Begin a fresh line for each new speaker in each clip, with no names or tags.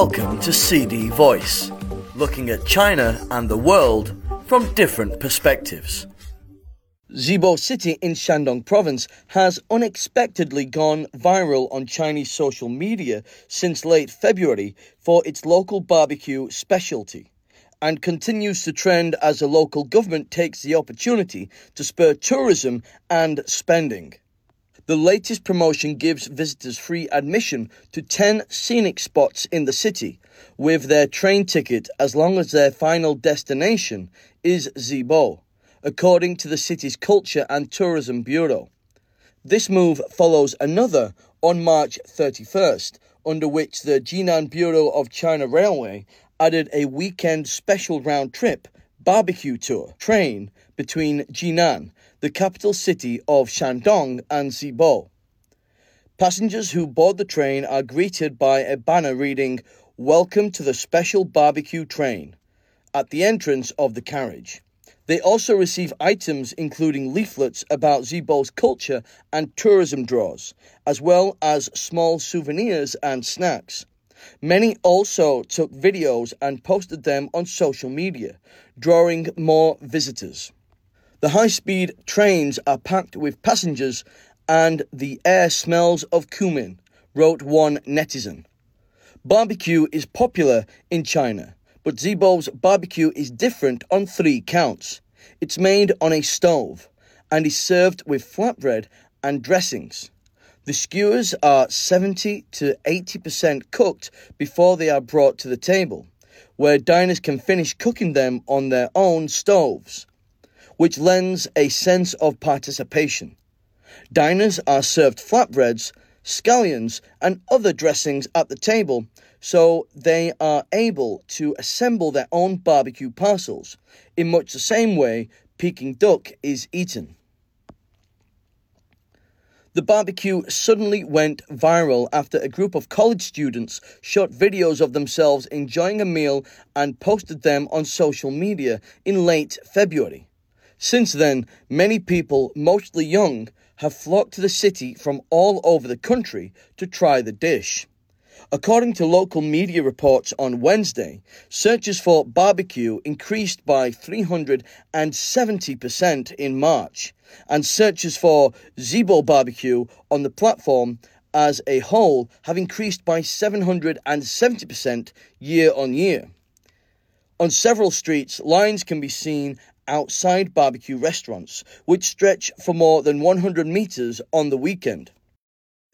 Welcome to CD Voice, looking at China and the world from different perspectives.
Zibo City in Shandong province has unexpectedly gone viral on Chinese social media since late February for its local barbecue specialty and continues to trend as the local government takes the opportunity to spur tourism and spending. The latest promotion gives visitors free admission to 10 scenic spots in the city with their train ticket as long as their final destination is Zibo, according to the city's Culture and Tourism Bureau. This move follows another on March 31st, under which the Jinan Bureau of China Railway added a weekend special round trip barbecue tour train between Jinan, the capital city of Shandong, and Zibo. Passengers who board the train are greeted by a banner reading, Welcome to the special barbecue train, at the entrance of the carriage. They also receive items including leaflets about Zibo's culture and tourism draws, as well as small souvenirs and snacks. Many also took videos and posted them on social media, drawing more visitors. The high speed trains are packed with passengers and the air smells of cumin, wrote one netizen. Barbecue is popular in China, but Zibo's barbecue is different on three counts. It's made on a stove and is served with flatbread and dressings. The skewers are 70 to 80% cooked before they are brought to the table, where diners can finish cooking them on their own stoves, which lends a sense of participation. Diners are served flatbreads, scallions, and other dressings at the table, so they are able to assemble their own barbecue parcels in much the same way Peking duck is eaten. The barbecue suddenly went viral after a group of college students shot videos of themselves enjoying a meal and posted them on social media in late February. Since then, many people, mostly young, have flocked to the city from all over the country to try the dish. According to local media reports on Wednesday, searches for barbecue increased by 370% in March, and searches for Zibo barbecue on the platform as a whole have increased by 770% year on year. On several streets, lines can be seen outside barbecue restaurants, which stretch for more than 100 meters on the weekend.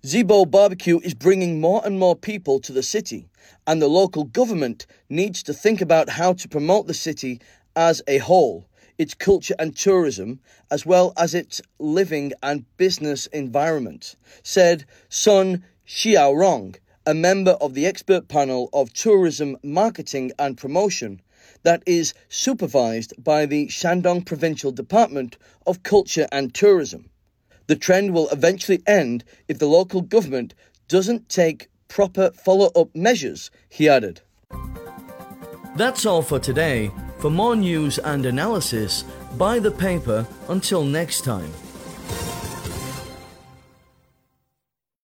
Zibo Barbecue is bringing more and more people to the city, and the local government needs to think about how to promote the city as a whole, its culture and tourism, as well as its living and business environment, said Sun Xiaorong, a member of the expert panel of tourism marketing and promotion that is supervised by the Shandong Provincial Department of Culture and Tourism. The trend will eventually end if the local government doesn't take proper follow up measures, he added.
That's all for today. For more news and analysis, buy the paper. Until next time.